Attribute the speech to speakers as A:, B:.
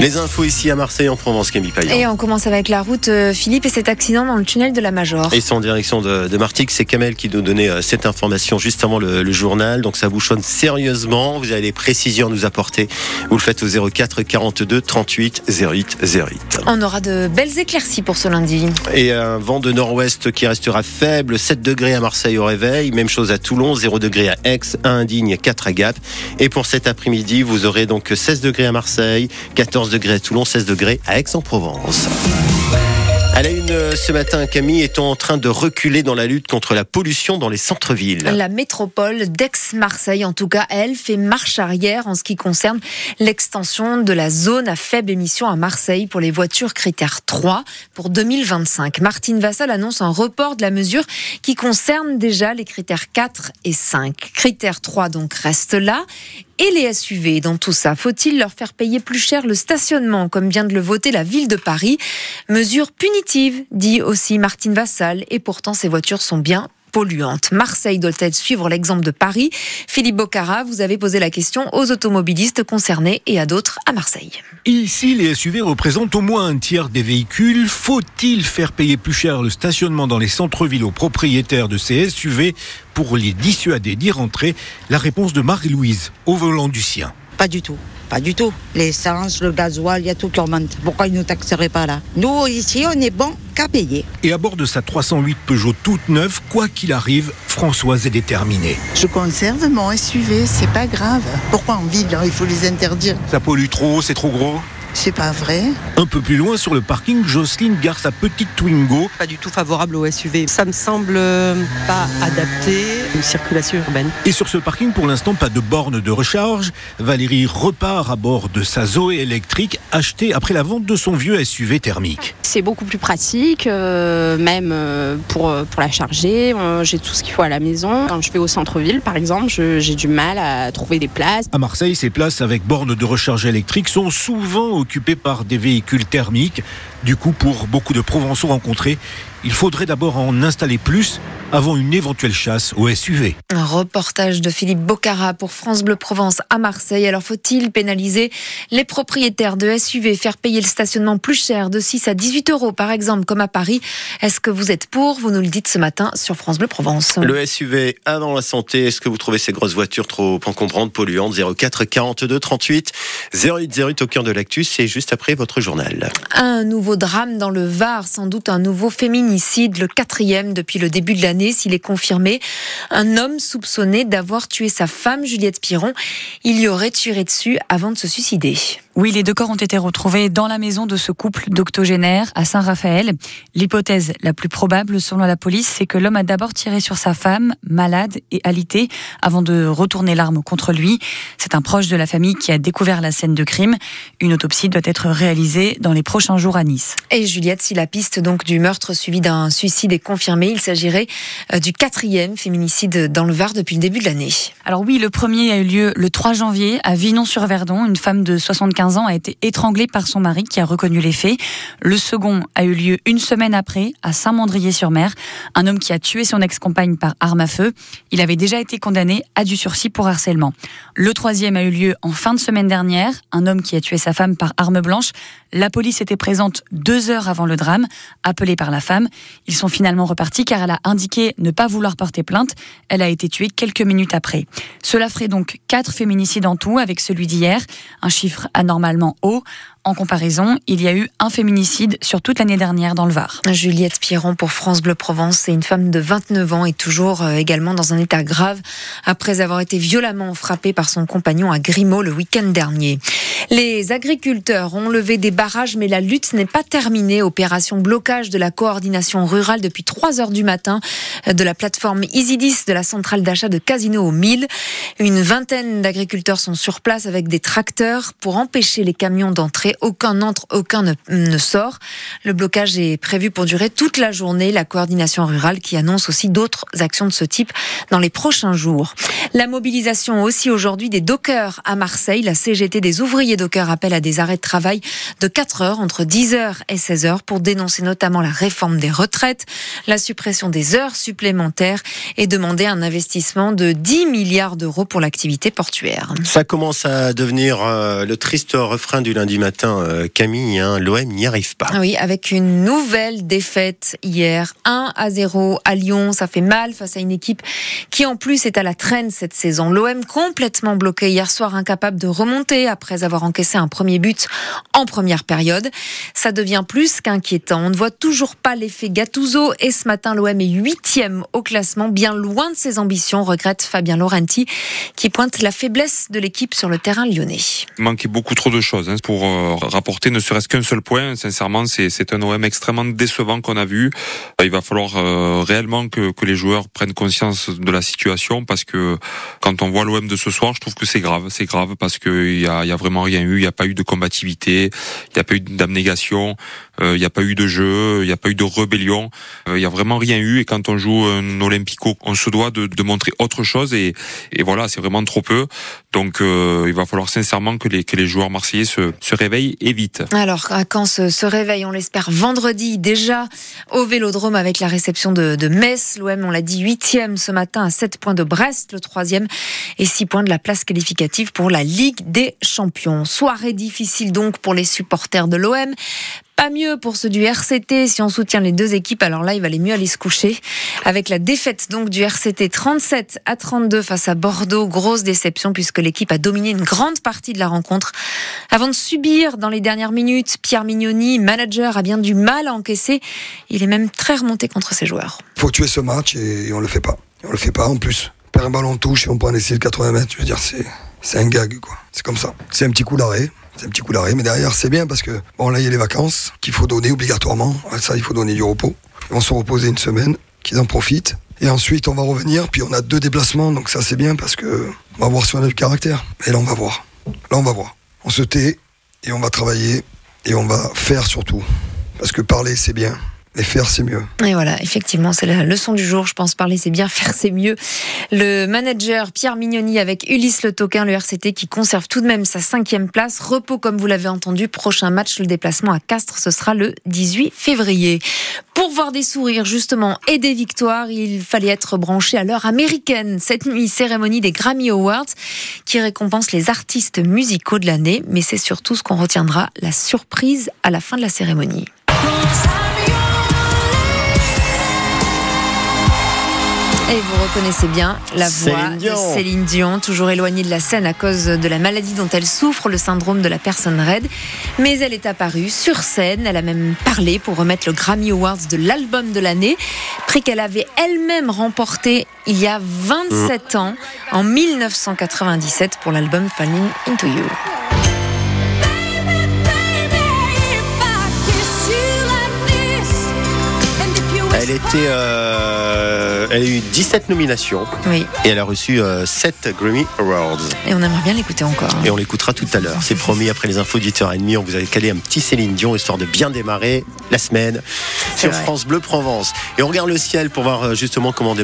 A: Les infos ici à Marseille en Provence, Camille Payan.
B: Et on commence avec la route euh, Philippe et cet accident dans le tunnel de la Major.
A: Et en direction de, de Martigues, c'est Kamel qui nous donnait euh, cette information juste avant le, le, journal. Donc ça bouchonne sérieusement. Vous avez des précisions à nous apporter. Vous le faites au 04 42 38 08 08.
B: On aura de belles éclaircies pour ce lundi.
A: Et un vent de nord-ouest qui restera faible. 7 degrés à Marseille au réveil. Même chose à Toulon. 0 degrés à Aix, à Indigne, 4 à Gap. Et pour cet après-midi, vous aurez donc 16 degrés à Marseille, 14 degrés à Toulon, 16 degrés à Aix-en-Provence. À la une euh, ce matin, Camille, est en train de reculer dans la lutte contre la pollution dans les centres-villes
B: La métropole d'Aix-Marseille, en tout cas, elle, fait marche arrière en ce qui concerne l'extension de la zone à faible émission à Marseille pour les voitures critères 3 pour 2025. Martine Vassal annonce un report de la mesure qui concerne déjà les critères 4 et 5. Critère 3 donc reste là et les SUV dans tout ça Faut-il leur faire payer plus cher le stationnement, comme vient de le voter la ville de Paris? Mesure punitive, dit aussi Martine Vassal, et pourtant ces voitures sont bien polluantes. Marseille doit-elle suivre l'exemple de Paris? Philippe Bocara, vous avez posé la question aux automobilistes concernés et à d'autres à Marseille.
C: Ici, les SUV représentent au moins un tiers des véhicules. Faut-il faire payer plus cher le stationnement dans les centres-villes aux propriétaires de ces SUV pour les dissuader d'y rentrer? La réponse de Marie-Louise, au volant du sien.
D: Pas du tout. Pas du tout. L'essence, le gasoil, il y a tout qui augmente. Pourquoi ils ne nous taxeraient pas là? Nous, ici, on est bon qu'à payer.
C: Et à bord de sa 308 Peugeot toute neuve, quoi qu'il arrive, Françoise est déterminée.
E: Je conserve mon SUV, c'est pas grave. Pourquoi en ville, il faut les interdire
C: Ça pollue trop, c'est trop gros
E: c'est pas vrai.
C: Un peu plus loin sur le parking, Jocelyne gare sa petite Twingo.
F: Pas du tout favorable au SUV. Ça me semble pas adapté à une circulation urbaine.
C: Et sur ce parking, pour l'instant, pas de borne de recharge. Valérie repart à bord de sa Zoé électrique achetée après la vente de son vieux SUV thermique.
G: C'est beaucoup plus pratique, euh, même euh, pour, pour la charger. Euh, j'ai tout ce qu'il faut à la maison. Quand je vais au centre-ville, par exemple, j'ai du mal à trouver des places.
C: À Marseille, ces places avec borne de recharge électrique sont souvent occupés par des véhicules thermiques. Du coup, pour beaucoup de Provençaux rencontrés, il faudrait d'abord en installer plus avant une éventuelle chasse au SUV.
B: Un reportage de Philippe Bocara pour France Bleu Provence à Marseille. Alors faut-il pénaliser les propriétaires de SUV, faire payer le stationnement plus cher de 6 à 18 euros par exemple comme à Paris? Est-ce que vous êtes pour? Vous nous le dites ce matin sur France Bleu Provence.
A: Le SUV avant la santé, est-ce que vous trouvez ces grosses voitures trop encombrantes, polluantes? 04 42 38 08 08 au cœur de l'actu, c'est juste après votre journal.
B: Un nouveau drame dans le Var, sans doute un nouveau féminicide, le quatrième depuis le début de l'année s'il est confirmé. Un homme soupçonné d'avoir tué sa femme, Juliette Piron, il y aurait tiré dessus avant de se suicider.
H: Oui, les deux corps ont été retrouvés dans la maison de ce couple d'octogénaires à Saint-Raphaël. L'hypothèse la plus probable, selon la police, c'est que l'homme a d'abord tiré sur sa femme, malade et alitée, avant de retourner l'arme contre lui. C'est un proche de la famille qui a découvert la scène de crime. Une autopsie doit être réalisée dans les prochains jours à Nice.
B: Et Juliette, si la piste donc du meurtre suivi d'un suicide est confirmée, il s'agirait euh, du quatrième féminicide dans le Var depuis le début de l'année.
H: Alors oui, le premier a eu lieu le 3 janvier à Vinon-sur-Verdon. Une femme de 75 ans a été étranglée par son mari qui a reconnu les faits. Le second a eu lieu une semaine après à Saint-Mandrier-sur-Mer. Un homme qui a tué son ex-compagne par arme à feu. Il avait déjà été condamné à du sursis pour harcèlement. Le troisième a eu lieu en fin de semaine dernière. Un homme qui a tué sa femme par arme blanche. La police était présente deux heures avant le drame, appelée par la femme. Ils sont finalement repartis car elle a indiqué ne pas vouloir porter plainte. Elle a été tuée quelques minutes après. Cela ferait donc quatre féminicides en tout avec celui d'hier, un chiffre anormalement haut. En comparaison, il y a eu un féminicide sur toute l'année dernière dans le Var.
B: Juliette Piron pour France Bleu Provence, c'est une femme de 29 ans et toujours euh, également dans un état grave après avoir été violemment frappée par son compagnon à Grimaud le week-end dernier. Les agriculteurs ont levé des barrages, mais la lutte n'est pas terminée. Opération blocage de la coordination rurale depuis 3 heures du matin de la plateforme Isidis de la centrale d'achat de Casino au 1000. Une vingtaine d'agriculteurs sont sur place avec des tracteurs pour empêcher les camions d'entrer. Aucun n'entre, aucun ne, ne sort. Le blocage est prévu pour durer toute la journée. La coordination rurale qui annonce aussi d'autres actions de ce type dans les prochains jours. La mobilisation aussi aujourd'hui des dockers à Marseille. La CGT des ouvriers dockers appelle à des arrêts de travail de 4 heures entre 10h et 16h pour dénoncer notamment la réforme des retraites, la suppression des heures supplémentaires et demander un investissement de 10 milliards d'euros pour l'activité portuaire.
A: Ça commence à devenir euh, le triste refrain du lundi matin euh, Camille, hein, l'OM n'y arrive pas.
B: Oui, avec une nouvelle défaite hier, 1 à 0 à Lyon. Ça fait mal face à une équipe qui en plus est à la traîne cette saison. L'OM complètement bloqué hier soir, incapable de remonter après avoir encaissé un premier but en première période. Ça devient plus qu'inquiétant. On ne voit toujours pas l'effet Gattuso et ce matin l'OM est huitième au classement, bien loin de ses ambitions, regrette Fabien Laurenti qui pointe la faiblesse de l'équipe sur le terrain lyonnais.
I: Il manquait beaucoup trop de choses hein, pour euh, rapporter ne serait-ce qu'un seul point. Sincèrement, c'est un OM extrêmement décevant qu'on a vu. Il va falloir euh, réellement que, que les joueurs prennent conscience de la situation parce que quand on voit l'OM de ce soir, je trouve que c'est grave. C'est grave parce qu'il y a, y a vraiment rien eu. Il n'y a pas eu de combativité, il n'y a pas eu d'abnégation, euh, il n'y a pas eu de jeu, il n'y a pas eu de rébellion. Il n'y a vraiment rien eu. Et quand on joue un Olympico, on se doit de, de montrer autre chose. Et, et voilà, c'est vraiment trop peu. Donc euh, il va falloir sincèrement que les, que les joueurs marseillais se, se réveillent et vite.
B: Alors quand ce, ce réveil, on l'espère vendredi déjà au Vélodrome avec la réception de, de Metz. L'OM, on l'a dit, huitième ce matin à 7 points de Brest, le troisième, et 6 points de la place qualificative pour la Ligue des Champions. Soirée difficile donc pour les supporters de l'OM. Pas mieux pour ceux du RCT. Si on soutient les deux équipes, alors là, il valait mieux aller se coucher. Avec la défaite donc du RCT 37 à 32 face à Bordeaux, grosse déception puisque l'équipe a dominé une grande partie de la rencontre. Avant de subir dans les dernières minutes, Pierre Mignoni, manager, a bien du mal à encaisser. Il est même très remonté contre ses joueurs.
J: Il faut tuer ce match et on le fait pas. On le fait pas en plus. Perd un ballon touche et on prend un essai de 80 mètres. Je veux dire, c'est un gag quoi. C'est comme ça. C'est un petit coup d'arrêt. C'est un petit coup d'arrêt, mais derrière c'est bien parce que bon là il y a les vacances qu'il faut donner obligatoirement. Ça il faut donner du repos. Ils vont se reposer une semaine, qu'ils en profitent. Et ensuite on va revenir, puis on a deux déplacements, donc ça c'est bien parce que on va voir si on a caractère. Et là on va voir. Là on va voir. On se tait et on va travailler et on va faire surtout. Parce que parler c'est bien. Et faire, c'est mieux.
B: Et voilà, effectivement, c'est la leçon du jour. Je pense parler, c'est bien, faire, c'est mieux. Le manager Pierre Mignoni avec Ulysse Le Toquin, le RCT, qui conserve tout de même sa cinquième place. Repos, comme vous l'avez entendu. Prochain match, le déplacement à Castres, ce sera le 18 février. Pour voir des sourires, justement, et des victoires, il fallait être branché à l'heure américaine. Cette nuit, cérémonie des Grammy Awards, qui récompense les artistes musicaux de l'année. Mais c'est surtout ce qu'on retiendra, la surprise à la fin de la cérémonie. Et vous reconnaissez bien la voix
A: Céline
B: de Céline Dion, toujours éloignée de la scène à cause de la maladie dont elle souffre, le syndrome de la personne raide. Mais elle est apparue sur scène, elle a même parlé pour remettre le Grammy Awards de l'album de l'année, prix qu'elle avait elle-même remporté il y a 27 ans, en 1997, pour l'album Falling Into You.
A: Elle était, euh, elle a eu 17 nominations
B: Oui,
A: et elle a reçu euh, 7 Grammy Awards.
B: et on aimerait bien l'écouter encore. hein.
A: Et on l'écoutera tout à l'heure. C'est promis, après les infos d'éditeur et demi, on vous a calé un petit Céline Dion, histoire de bien démarrer la semaine sur
B: vrai.
A: France Bleu Provence. Et on regarde le ciel pour voir euh, justement comment démarrer.